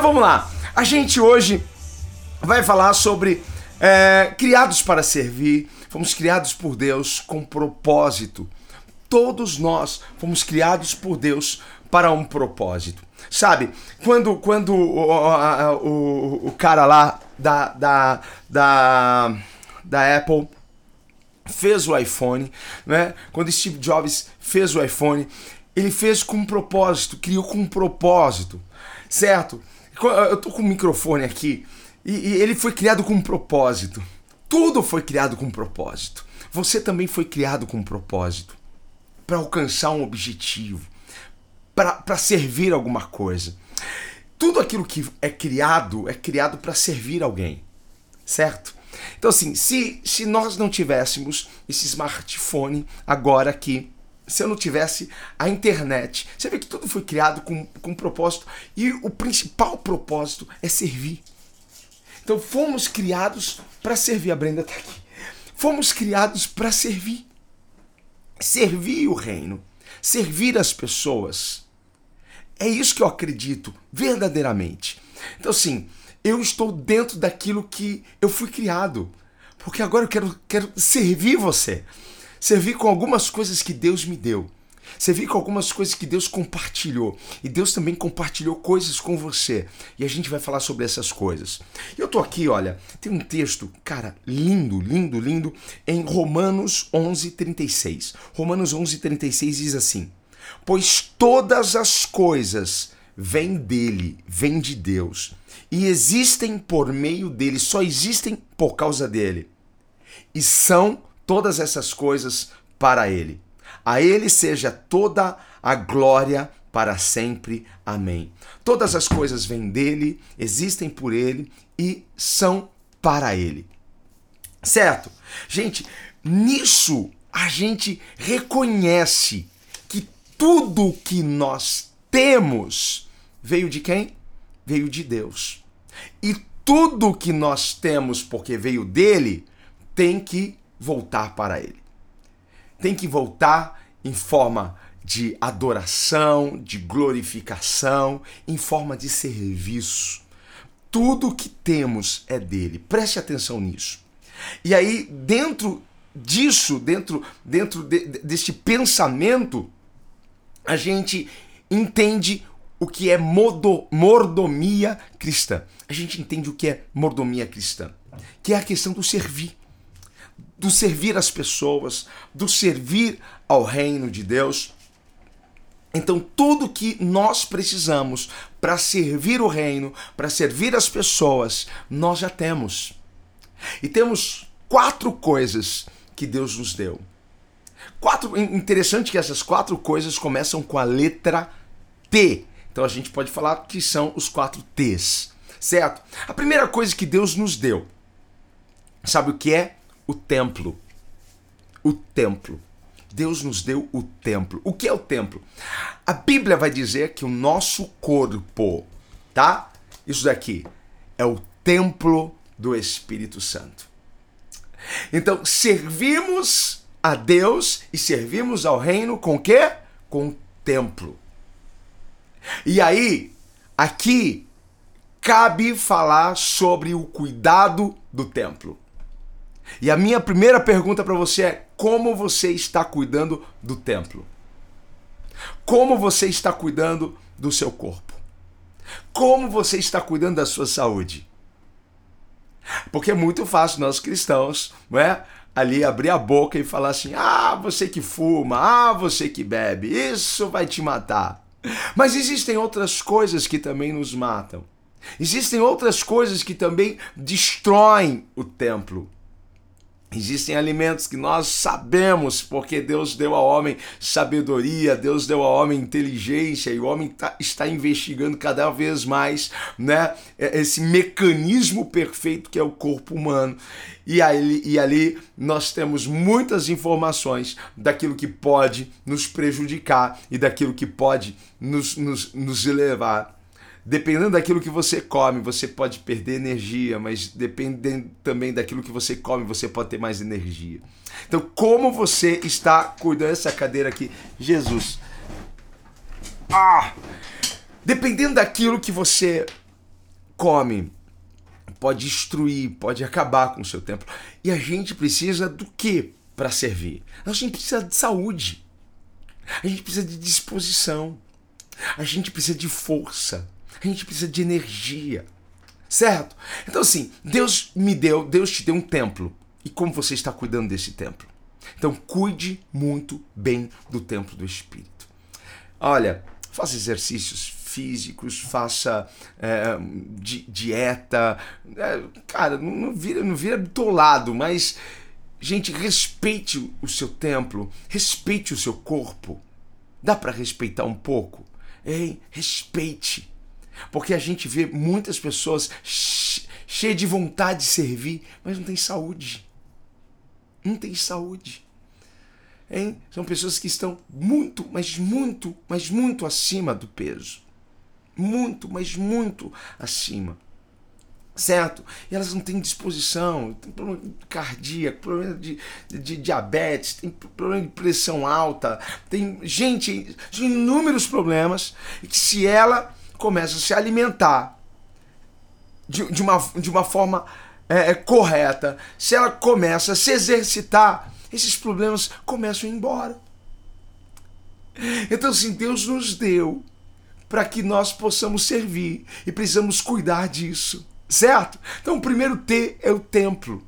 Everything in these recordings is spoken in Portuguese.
Vamos lá. A gente hoje vai falar sobre é, criados para servir. Fomos criados por Deus com propósito. Todos nós fomos criados por Deus para um propósito. Sabe, quando, quando o, o, o cara lá da, da, da, da Apple fez o iPhone, né? Quando Steve Jobs fez o iPhone, ele fez com um propósito, criou com um propósito, certo? Eu tô com o microfone aqui e, e ele foi criado com um propósito. Tudo foi criado com um propósito. Você também foi criado com um propósito para alcançar um objetivo, para servir alguma coisa. Tudo aquilo que é criado é criado para servir alguém, certo? Então, assim, se, se nós não tivéssemos esse smartphone agora aqui, se eu não tivesse a internet. Você vê que tudo foi criado com, com um propósito e o principal propósito é servir. Então fomos criados para servir. A Brenda está aqui. Fomos criados para servir. Servir o reino, servir as pessoas. É isso que eu acredito verdadeiramente. Então, assim, eu estou dentro daquilo que eu fui criado. Porque agora eu quero, quero servir você servir com algumas coisas que Deus me deu. Servir com algumas coisas que Deus compartilhou. E Deus também compartilhou coisas com você. E a gente vai falar sobre essas coisas. Eu tô aqui, olha, tem um texto, cara, lindo, lindo, lindo, em Romanos 11, 36. Romanos 11, 36 diz assim: Pois todas as coisas vêm dele, vêm de Deus, e existem por meio dele, só existem por causa dele. E são todas essas coisas para Ele. A Ele seja toda a glória para sempre. Amém. Todas as coisas vêm dele, existem por Ele e são para Ele. Certo? Gente, nisso a gente reconhece que tudo que nós temos veio de quem? Veio de Deus. E tudo que nós temos porque veio dele tem que voltar para Ele. Tem que voltar em forma de adoração, de glorificação, em forma de serviço. Tudo que temos é dele. Preste atenção nisso. E aí, dentro disso, dentro, dentro de, deste pensamento, a gente entende o que é modo, mordomia cristã. A gente entende o que é mordomia cristã, que é a questão do servir do servir as pessoas, do servir ao reino de Deus. Então, tudo que nós precisamos para servir o reino, para servir as pessoas, nós já temos. E temos quatro coisas que Deus nos deu. Quatro, interessante que essas quatro coisas começam com a letra T. Então a gente pode falar que são os quatro T's, certo? A primeira coisa que Deus nos deu, sabe o que é? O templo. O templo. Deus nos deu o templo. O que é o templo? A Bíblia vai dizer que o nosso corpo, tá? Isso daqui é o templo do Espírito Santo. Então, servimos a Deus e servimos ao reino com o quê? Com templo. E aí, aqui cabe falar sobre o cuidado do templo. E a minha primeira pergunta para você é: como você está cuidando do templo? Como você está cuidando do seu corpo? Como você está cuidando da sua saúde? Porque é muito fácil nós cristãos, não é? Ali abrir a boca e falar assim: ah, você que fuma, ah, você que bebe, isso vai te matar. Mas existem outras coisas que também nos matam. Existem outras coisas que também destroem o templo. Existem alimentos que nós sabemos, porque Deus deu ao homem sabedoria, Deus deu ao homem inteligência, e o homem tá, está investigando cada vez mais né, esse mecanismo perfeito que é o corpo humano. E, aí, e ali nós temos muitas informações daquilo que pode nos prejudicar e daquilo que pode nos, nos, nos elevar dependendo daquilo que você come, você pode perder energia, mas dependendo também daquilo que você come, você pode ter mais energia. Então, como você está cuidando dessa cadeira aqui? Jesus. Ah! Dependendo daquilo que você come, pode destruir, pode acabar com o seu templo. E a gente precisa do que para servir? A gente precisa de saúde. A gente precisa de disposição. A gente precisa de força. A gente precisa de energia. Certo? Então, assim, Deus me deu, Deus te deu um templo. E como você está cuidando desse templo? Então, cuide muito bem do templo do Espírito. Olha, faça exercícios físicos, faça é, di dieta. É, cara, não, não, vira, não vira bitolado, mas, gente, respeite o seu templo, respeite o seu corpo. Dá para respeitar um pouco? Ei, respeite. Porque a gente vê muitas pessoas cheias de vontade de servir, mas não tem saúde. Não tem saúde. Hein? São pessoas que estão muito, mas muito, mas muito acima do peso. Muito, mas muito acima. Certo? E elas não têm disposição, tem problema cardíaco, problema de, de, diabetes, tem problema de pressão alta, tem gente, inúmeros problemas, que se ela começa a se alimentar de, de, uma, de uma forma é, é, correta, se ela começa a se exercitar, esses problemas começam a ir embora. Então, assim, Deus nos deu para que nós possamos servir e precisamos cuidar disso, certo? Então, o primeiro T é o templo.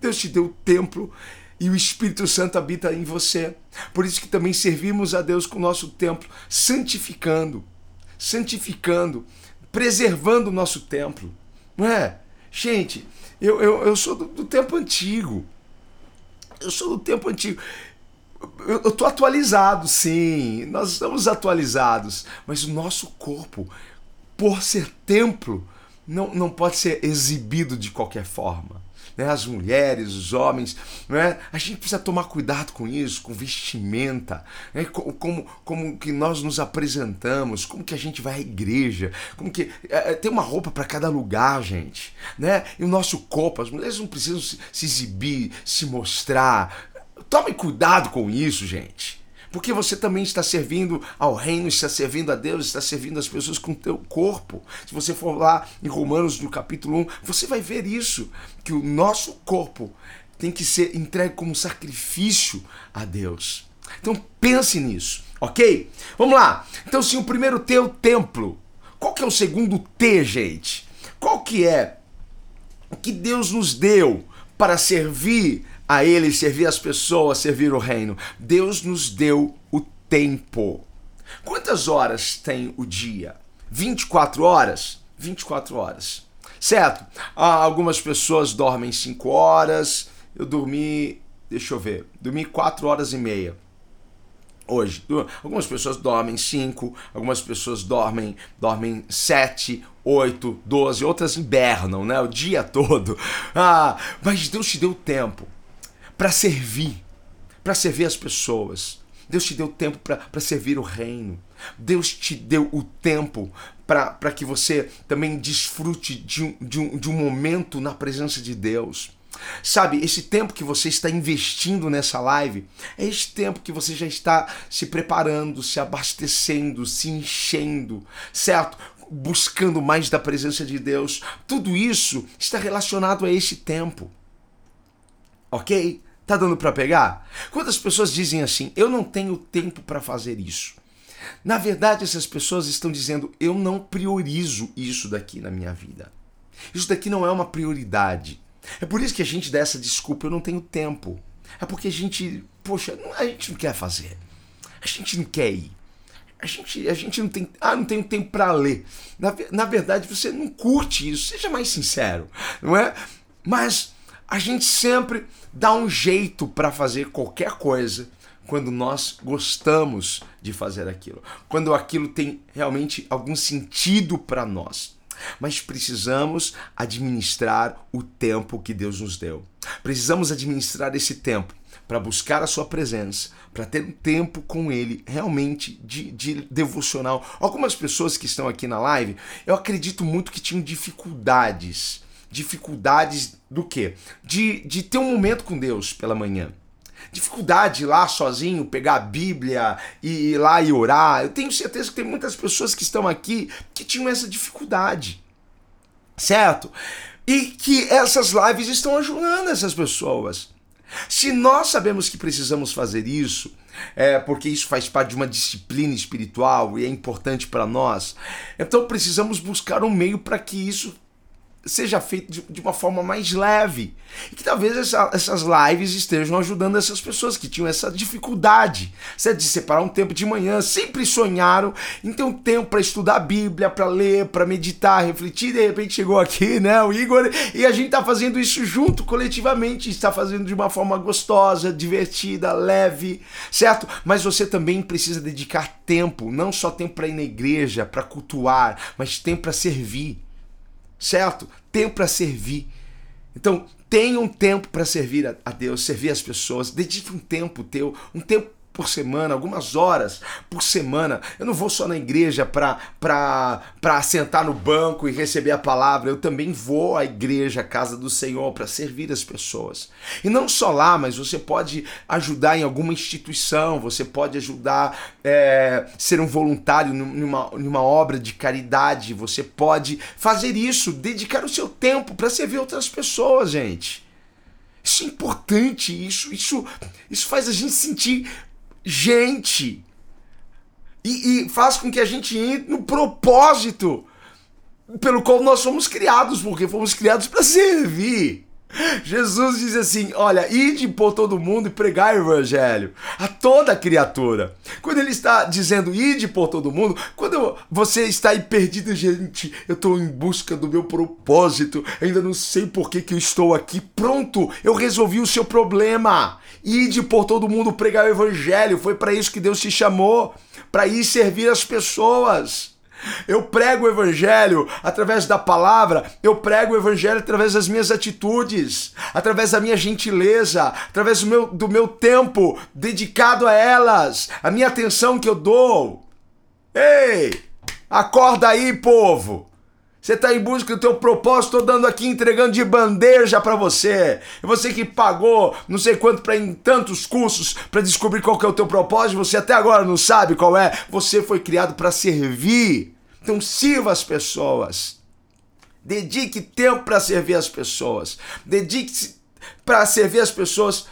Deus te deu o templo e o Espírito Santo habita em você. Por isso que também servimos a Deus com o nosso templo, santificando santificando, preservando o nosso templo. Não é? Gente, eu, eu, eu sou do, do tempo antigo. Eu sou do tempo antigo. Eu estou atualizado, sim. Nós estamos atualizados. Mas o nosso corpo, por ser templo, não, não pode ser exibido de qualquer forma né, as mulheres, os homens, né, a gente precisa tomar cuidado com isso, com vestimenta, né, como, como que nós nos apresentamos, como que a gente vai à igreja, como que é, é tem uma roupa para cada lugar, gente, né? E o nosso corpo, as mulheres não precisam se, se exibir, se mostrar. Tome cuidado com isso, gente. Porque você também está servindo ao reino, está servindo a Deus, está servindo as pessoas com o teu corpo. Se você for lá em Romanos no capítulo 1, você vai ver isso, que o nosso corpo tem que ser entregue como sacrifício a Deus. Então pense nisso, ok? Vamos lá. Então sim, o primeiro T é o templo. Qual que é o segundo T, gente? Qual que é o que Deus nos deu para servir a Ele, servir as pessoas, servir o reino. Deus nos deu o tempo. Quantas horas tem o dia? 24 horas? 24 horas. Certo? Ah, algumas pessoas dormem 5 horas. Eu dormi, deixa eu ver, dormi 4 horas e meia hoje. Algumas pessoas dormem 5, algumas pessoas dormem dormem 7, 8, 12, outras hibernam, né? O dia todo. Ah, mas Deus te deu tempo para servir, para servir as pessoas. Deus te deu tempo para servir o reino. Deus te deu o tempo para que você também desfrute de um, de, um, de um momento na presença de Deus. Sabe, esse tempo que você está investindo nessa live é esse tempo que você já está se preparando, se abastecendo, se enchendo, certo? Buscando mais da presença de Deus. Tudo isso está relacionado a esse tempo. Ok? Tá dando para pegar? Quantas pessoas dizem assim: "Eu não tenho tempo para fazer isso"? Na verdade, essas pessoas estão dizendo: "Eu não priorizo isso daqui na minha vida". Isso daqui não é uma prioridade. É por isso que a gente dá essa desculpa, eu não tenho tempo. É porque a gente, poxa, a gente não quer fazer. A gente não quer ir. A gente, a gente não tem, ah, não tenho tempo para ler. Na, na verdade, você não curte isso, seja mais sincero, não é? Mas a gente sempre dá um jeito para fazer qualquer coisa quando nós gostamos de fazer aquilo, quando aquilo tem realmente algum sentido para nós. Mas precisamos administrar o tempo que Deus nos deu. Precisamos administrar esse tempo para buscar a sua presença, para ter um tempo com ele realmente de, de devocional. Algumas pessoas que estão aqui na live, eu acredito muito que tinham dificuldades. Dificuldades do quê? De, de ter um momento com Deus pela manhã dificuldade de ir lá sozinho, pegar a Bíblia e ir lá e orar. Eu tenho certeza que tem muitas pessoas que estão aqui que tinham essa dificuldade. Certo? E que essas lives estão ajudando essas pessoas. Se nós sabemos que precisamos fazer isso, é porque isso faz parte de uma disciplina espiritual e é importante para nós, então precisamos buscar um meio para que isso seja feito de, de, uma forma mais leve. E que talvez essa, essas lives estejam ajudando essas pessoas que tinham essa dificuldade certo? de separar um tempo de manhã, sempre sonharam em ter um tempo para estudar a Bíblia, para ler, para meditar, refletir. De repente chegou aqui, né, o Igor, e a gente está fazendo isso junto, coletivamente, está fazendo de uma forma gostosa, divertida, leve, certo? Mas você também precisa dedicar tempo, não só tempo para ir na igreja, para cultuar, mas tempo para servir certo? Tempo para servir. Então, tenha um tempo para servir a Deus, servir as pessoas. Dedique um tempo teu, um tempo por semana, algumas horas por semana. Eu não vou só na igreja para sentar no banco e receber a palavra. Eu também vou à igreja, à casa do Senhor, para servir as pessoas. E não só lá, mas você pode ajudar em alguma instituição, você pode ajudar, é, ser um voluntário numa, numa obra de caridade. Você pode fazer isso, dedicar o seu tempo para servir outras pessoas, gente. Isso é importante, isso, isso, isso faz a gente sentir gente. E, e faz com que a gente entre no propósito pelo qual nós fomos criados, porque fomos criados para servir. Jesus diz assim: Olha, ide por todo mundo e pregar o evangelho a toda criatura. Quando ele está dizendo ide por todo mundo, quando você está aí perdido, gente, eu estou em busca do meu propósito, ainda não sei por que, que eu estou aqui. Pronto, eu resolvi o seu problema. Ide por todo mundo pregar o evangelho. Foi para isso que Deus te chamou para ir servir as pessoas. Eu prego o evangelho através da palavra, eu prego o evangelho através das minhas atitudes, através da minha gentileza, através do meu, do meu tempo dedicado a elas, a minha atenção que eu dou. Ei, acorda aí, povo! Você está em busca do teu propósito, estou dando aqui, entregando de bandeja para você. Você que pagou não sei quanto para em tantos cursos para descobrir qual que é o teu propósito, você até agora não sabe qual é. Você foi criado para servir. Então sirva as pessoas. Dedique tempo para servir as pessoas. Dedique-se para servir as pessoas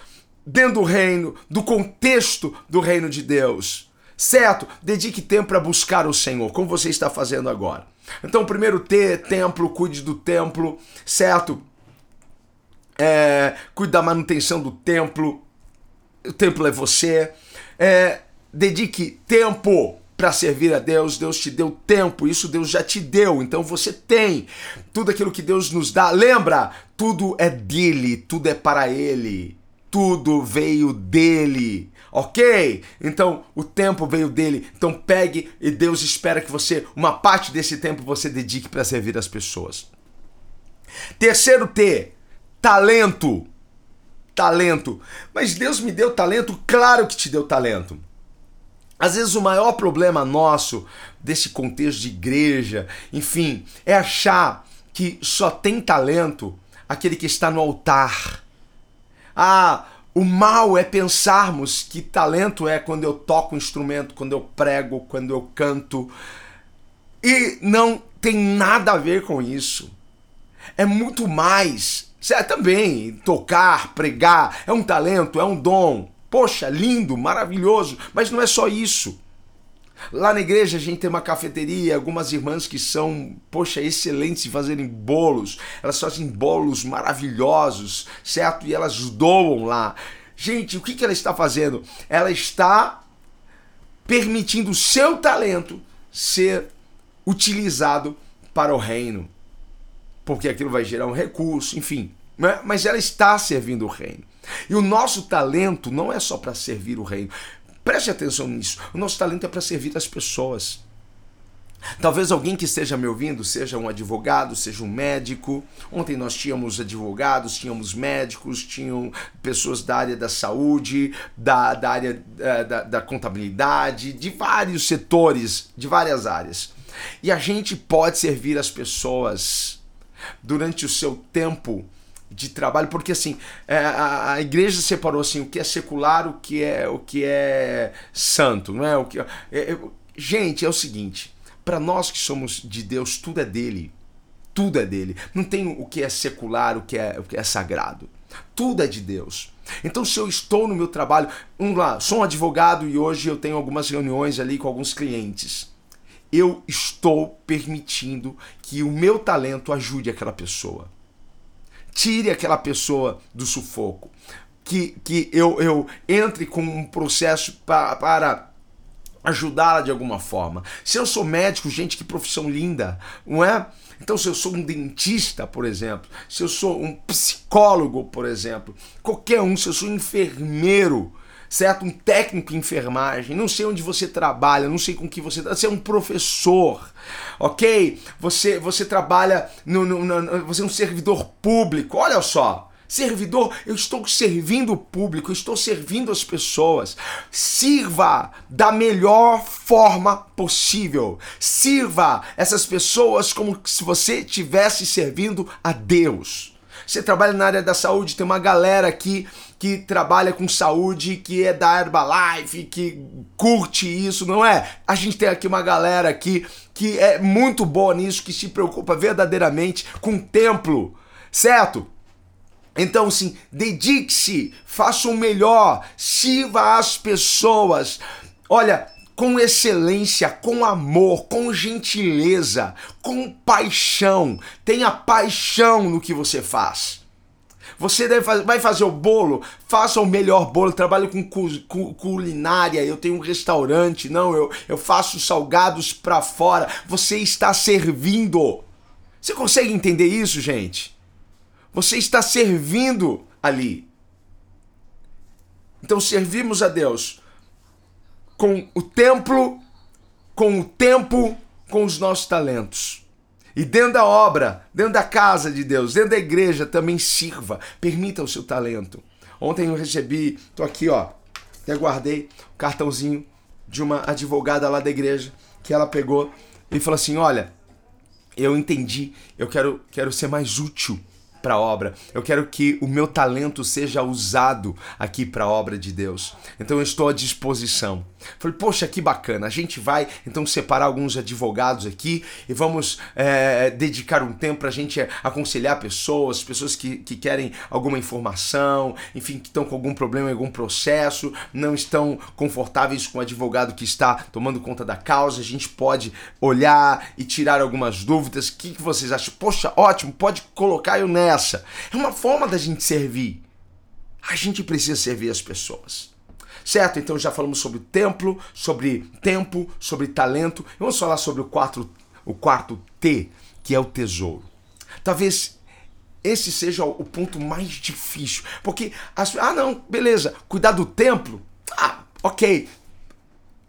dentro do reino, do contexto do reino de Deus. Certo? Dedique tempo para buscar o Senhor, como você está fazendo agora. Então, primeiro, ter templo, cuide do templo, certo? É, cuide da manutenção do templo. O templo é você. É, dedique tempo para servir a Deus, Deus te deu tempo, isso Deus já te deu, então você tem tudo aquilo que Deus nos dá. Lembra? Tudo é dele, tudo é para ele, tudo veio dele. Ok? Então o tempo veio dele. Então pegue e Deus espera que você, uma parte desse tempo, você dedique para servir as pessoas. Terceiro T, talento. Talento. Mas Deus me deu talento? Claro que te deu talento. Às vezes o maior problema nosso desse contexto de igreja, enfim, é achar que só tem talento aquele que está no altar. Ah, o mal é pensarmos que talento é quando eu toco um instrumento, quando eu prego, quando eu canto. E não tem nada a ver com isso. É muito mais. É também tocar, pregar, é um talento, é um dom. Poxa, lindo, maravilhoso, mas não é só isso. Lá na igreja a gente tem uma cafeteria, algumas irmãs que são, poxa, excelentes em fazerem bolos. Elas fazem bolos maravilhosos, certo? E elas doam lá. Gente, o que, que ela está fazendo? Ela está permitindo o seu talento ser utilizado para o reino. Porque aquilo vai gerar um recurso, enfim né? mas ela está servindo o reino. E o nosso talento não é só para servir o reino. Preste atenção nisso. O nosso talento é para servir as pessoas. Talvez alguém que esteja me ouvindo seja um advogado, seja um médico. Ontem nós tínhamos advogados, tínhamos médicos, tinham pessoas da área da saúde, da, da área da, da, da contabilidade, de vários setores, de várias áreas. E a gente pode servir as pessoas durante o seu tempo de trabalho, porque assim, é, a, a, igreja separou assim o que é secular, o que é o que é santo, não é? O que é, é, gente, é o seguinte, para nós que somos de Deus, tudo é dele. Tudo é dele. Não tem o que é secular, o que é, o que é sagrado. Tudo é de Deus. Então, se eu estou no meu trabalho, vamos lá, sou um advogado e hoje eu tenho algumas reuniões ali com alguns clientes. Eu estou permitindo que o meu talento ajude aquela pessoa. Tire aquela pessoa do sufoco. Que, que eu, eu entre com um processo para, para ajudá-la de alguma forma. Se eu sou médico, gente, que profissão linda, não é? Então, se eu sou um dentista, por exemplo, se eu sou um psicólogo, por exemplo, qualquer um, se eu sou um enfermeiro, certo? Um técnico em enfermagem, não sei onde você trabalha, não sei com que você você é um professor, ok? Você você trabalha no, no, no você é um servidor público, olha só. Servidor, eu estou servindo o público, eu estou servindo as pessoas. Sirva da melhor forma possível. Sirva essas pessoas como se você estivesse servindo a Deus. Você trabalha na área da saúde, tem uma galera aqui que trabalha com saúde, que é da Herbalife, que curte isso, não é? A gente tem aqui uma galera aqui que é muito boa nisso, que se preocupa verdadeiramente com o templo, certo? Então, sim, dedique-se, faça o melhor, sirva as pessoas. Olha, com excelência, com amor, com gentileza, com paixão. Tenha paixão no que você faz. Você deve, vai fazer o bolo, faça o melhor bolo. Trabalho com cu, culinária, eu tenho um restaurante, não, eu, eu faço salgados para fora. Você está servindo. Você consegue entender isso, gente? Você está servindo ali. Então servimos a Deus com o templo, com o tempo, com os nossos talentos. E dentro da obra, dentro da casa de Deus, dentro da igreja também sirva, permita o seu talento. Ontem eu recebi, tô aqui ó, até guardei o um cartãozinho de uma advogada lá da igreja que ela pegou e falou assim: "Olha, eu entendi, eu quero quero ser mais útil para a obra. Eu quero que o meu talento seja usado aqui para a obra de Deus. Então eu estou à disposição. Falei, poxa, que bacana. A gente vai então separar alguns advogados aqui e vamos é, dedicar um tempo para a gente aconselhar pessoas, pessoas que, que querem alguma informação, enfim, que estão com algum problema em algum processo, não estão confortáveis com o advogado que está tomando conta da causa. A gente pode olhar e tirar algumas dúvidas. O que, que vocês acham? Poxa, ótimo, pode colocar eu nessa. É uma forma da gente servir. A gente precisa servir as pessoas. Certo? Então já falamos sobre templo, sobre tempo, sobre talento. Vamos falar sobre o quarto, o quarto T, que é o tesouro. Talvez esse seja o ponto mais difícil. Porque, as, ah, não, beleza, cuidar do templo. Ah, ok.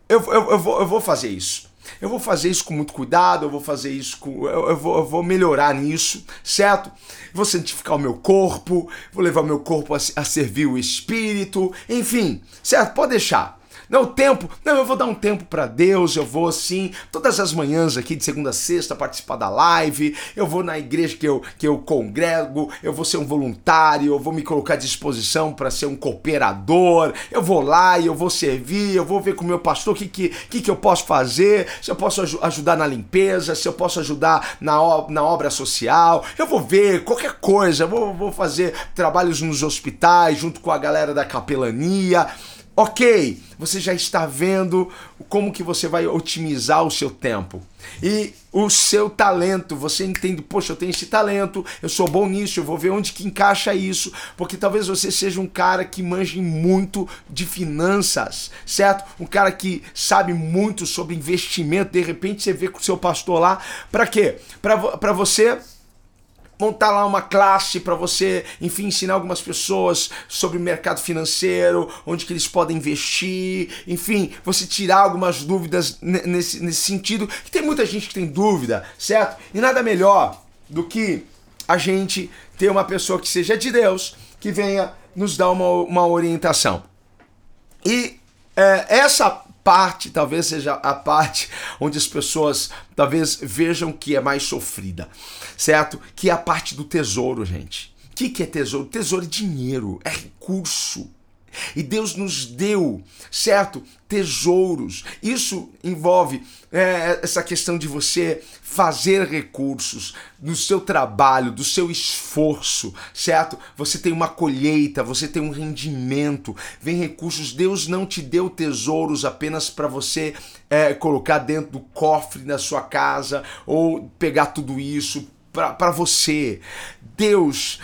Eu, eu, eu, vou, eu vou fazer isso. Eu vou fazer isso com muito cuidado, eu vou fazer isso com. Eu, eu, vou, eu vou melhorar nisso, certo? Vou santificar o meu corpo, vou levar o meu corpo a, a servir o espírito, enfim, certo? Pode deixar. Não, tempo. Não, eu vou dar um tempo para Deus. Eu vou sim, todas as manhãs aqui de segunda a sexta participar da live. Eu vou na igreja que eu, que eu congrego. Eu vou ser um voluntário. Eu vou me colocar à disposição para ser um cooperador. Eu vou lá e eu vou servir. Eu vou ver com o meu pastor o que, que, que, que eu posso fazer. Se eu posso ajudar na limpeza. Se eu posso ajudar na, na obra social. Eu vou ver qualquer coisa. Eu vou, vou fazer trabalhos nos hospitais junto com a galera da capelania. Ok, você já está vendo como que você vai otimizar o seu tempo. E o seu talento, você entende, poxa, eu tenho esse talento, eu sou bom nisso, eu vou ver onde que encaixa isso, porque talvez você seja um cara que manje muito de finanças, certo? Um cara que sabe muito sobre investimento, de repente você vê com o seu pastor lá, para quê? Para você montar lá uma classe para você, enfim, ensinar algumas pessoas sobre o mercado financeiro, onde que eles podem investir, enfim, você tirar algumas dúvidas nesse, nesse sentido, que tem muita gente que tem dúvida, certo? E nada melhor do que a gente ter uma pessoa que seja de Deus, que venha nos dar uma, uma orientação. E é, essa parte talvez seja a parte onde as pessoas talvez vejam que é mais sofrida, certo? Que é a parte do tesouro, gente. O que, que é tesouro? Tesouro é dinheiro, é recurso. E Deus nos deu, certo? Tesouros. Isso envolve é, essa questão de você fazer recursos do seu trabalho, do seu esforço, certo? Você tem uma colheita, você tem um rendimento, vem recursos. Deus não te deu tesouros apenas para você é, colocar dentro do cofre da sua casa ou pegar tudo isso para você. Deus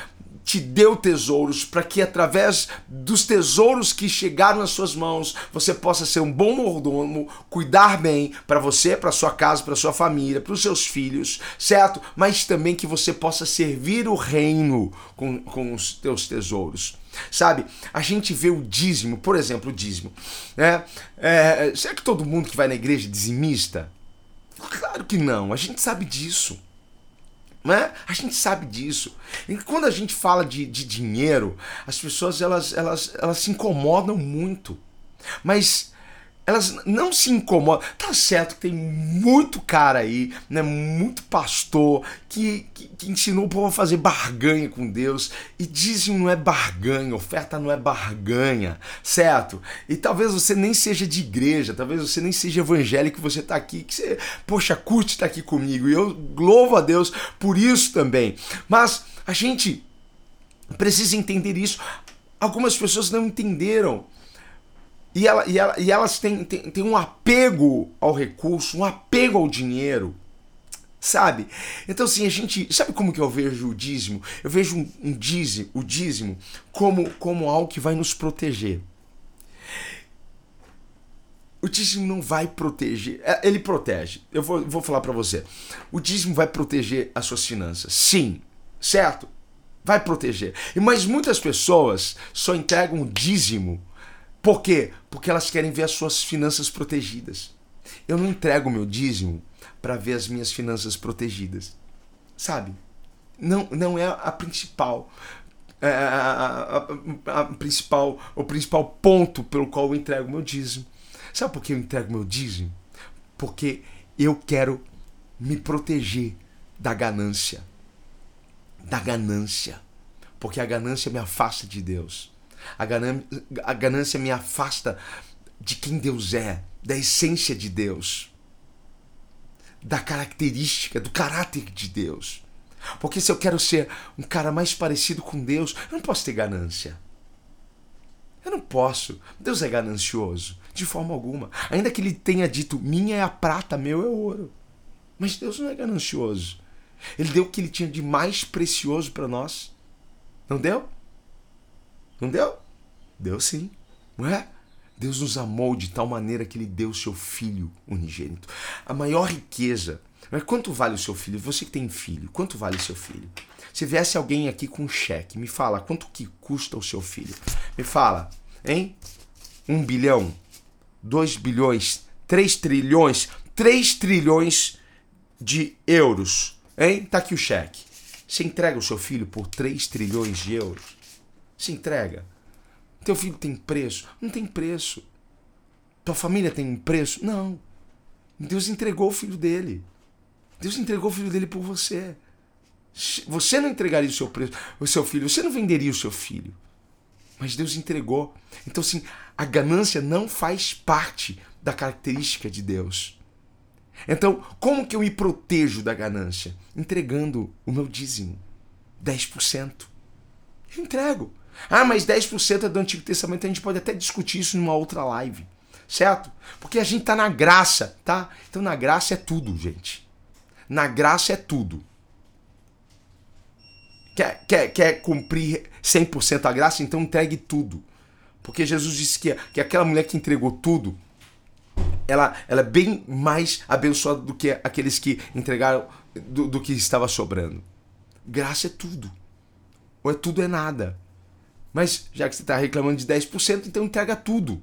te deu tesouros para que através dos tesouros que chegaram nas suas mãos você possa ser um bom mordomo, cuidar bem para você, para sua casa, para sua família, para os seus filhos, certo? Mas também que você possa servir o reino com, com os teus tesouros. Sabe, a gente vê o dízimo, por exemplo, o dízimo. Né? É, será que todo mundo que vai na igreja é dizimista? Claro que não, a gente sabe disso. Né? A gente sabe disso. E quando a gente fala de, de dinheiro, as pessoas elas, elas, elas se incomodam muito. Mas elas não se incomodam. Tá certo que tem muito cara aí, né, muito pastor que, que, que, ensinou o povo a fazer barganha com Deus e dizem não é barganha, oferta não é barganha, certo? E talvez você nem seja de igreja, talvez você nem seja evangélico, você tá aqui, que você, poxa, curte estar tá aqui comigo e eu louvo a Deus por isso também. Mas a gente precisa entender isso. Algumas pessoas não entenderam e, ela, e, ela, e elas têm, têm, têm um apego ao recurso, um apego ao dinheiro. Sabe? Então, assim, a gente. Sabe como que eu vejo o dízimo? Eu vejo um, um dízimo, o dízimo como, como algo que vai nos proteger. O dízimo não vai proteger. É, ele protege. Eu vou, vou falar para você. O dízimo vai proteger as suas finanças. Sim. Certo? Vai proteger. Mas muitas pessoas só entregam o dízimo por quê? Porque elas querem ver as suas finanças protegidas. Eu não entrego meu dízimo para ver as minhas finanças protegidas. Sabe? Não, não é a principal. É a, a, a, principal o principal ponto pelo qual eu entrego meu dízimo. Sabe por que eu entrego meu dízimo? Porque eu quero me proteger da ganância. Da ganância. Porque a ganância me afasta de Deus. A ganância, me afasta de quem Deus é, da essência de Deus, da característica, do caráter de Deus. Porque se eu quero ser um cara mais parecido com Deus, eu não posso ter ganância. Eu não posso. Deus é ganancioso, de forma alguma. Ainda que ele tenha dito: minha é a prata, meu é o ouro. Mas Deus não é ganancioso. Ele deu o que ele tinha de mais precioso para nós. Não deu? Não deu? Deu sim. Não é? Deus nos amou de tal maneira que ele deu o seu filho unigênito. A maior riqueza. Mas quanto vale o seu filho? Você que tem filho, quanto vale o seu filho? Se viesse alguém aqui com um cheque, me fala quanto que custa o seu filho? Me fala, hein? Um bilhão, dois bilhões, três trilhões, três trilhões de euros, hein? Tá aqui o cheque. Você entrega o seu filho por três trilhões de euros? Se entrega. Teu filho tem preço? Não tem preço. Tua família tem preço? Não. Deus entregou o filho dele. Deus entregou o filho dele por você. Você não entregaria o seu preço, o seu filho, você não venderia o seu filho. Mas Deus entregou. Então, assim, a ganância não faz parte da característica de Deus. Então, como que eu me protejo da ganância? Entregando o meu dízimo. 10%. Eu entrego. Ah, mas 10% é do Antigo Testamento, a gente pode até discutir isso numa outra live, certo? Porque a gente tá na graça, tá? Então na graça é tudo, gente. Na graça é tudo. Quer, quer, quer cumprir 100% a graça? Então entregue tudo. Porque Jesus disse que, que aquela mulher que entregou tudo, ela, ela é bem mais abençoada do que aqueles que entregaram do, do que estava sobrando. graça é tudo. Ou é tudo é nada. Mas já que você está reclamando de 10%, então entrega tudo.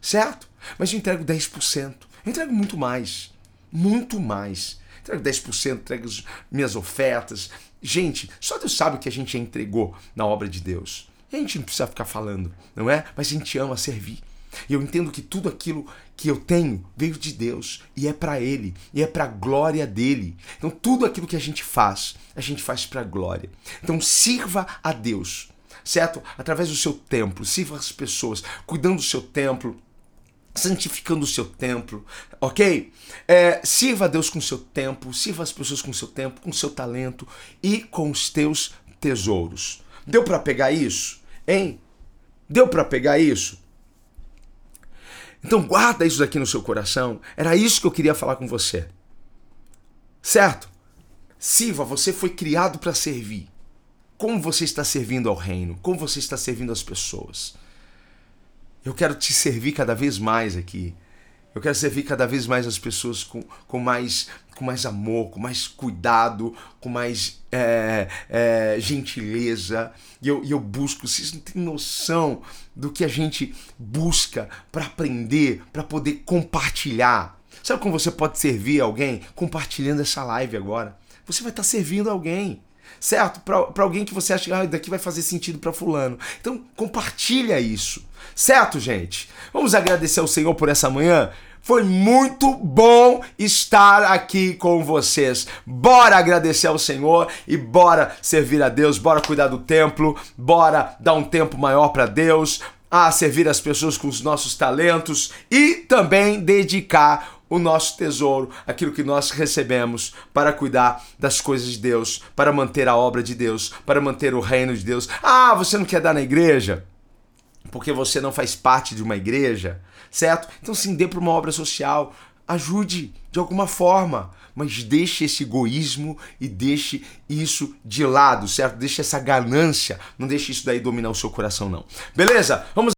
Certo? Mas eu entrego 10%. Eu entrego muito mais. Muito mais. Entrego 10%, entrego as minhas ofertas. Gente, só Deus sabe o que a gente entregou na obra de Deus. A gente não precisa ficar falando, não é? Mas a gente ama servir. E eu entendo que tudo aquilo que eu tenho veio de Deus e é para Ele e é para a glória dele. Então tudo aquilo que a gente faz, a gente faz para a glória. Então sirva a Deus, certo? Através do seu templo, sirva as pessoas, cuidando do seu templo, santificando o seu templo, ok? É, sirva a Deus com o seu tempo, sirva as pessoas com o seu tempo, com o seu talento e com os teus tesouros. Deu para pegar isso? Hein? Deu para pegar isso? Então guarda isso aqui no seu coração. Era isso que eu queria falar com você. Certo? Sirva, você foi criado para servir. Como você está servindo ao reino? Como você está servindo as pessoas? Eu quero te servir cada vez mais aqui. Eu quero servir cada vez mais as pessoas com, com, mais, com mais amor, com mais cuidado, com mais é, é, gentileza. E eu, eu busco, vocês não têm noção do que a gente busca para aprender, para poder compartilhar. Sabe como você pode servir alguém? Compartilhando essa live agora. Você vai estar servindo alguém certo? Para alguém que você acha que ah, daqui vai fazer sentido para fulano. Então compartilha isso, certo, gente? Vamos agradecer ao Senhor por essa manhã. Foi muito bom estar aqui com vocês. Bora agradecer ao Senhor e bora servir a Deus, bora cuidar do templo, bora dar um tempo maior para Deus, a servir as pessoas com os nossos talentos e também dedicar o nosso tesouro, aquilo que nós recebemos para cuidar das coisas de Deus, para manter a obra de Deus, para manter o reino de Deus. Ah, você não quer dar na igreja? Porque você não faz parte de uma igreja, certo? Então sim, dê para uma obra social, ajude de alguma forma, mas deixe esse egoísmo e deixe isso de lado, certo? Deixe essa ganância, não deixe isso daí dominar o seu coração não. Beleza? Vamos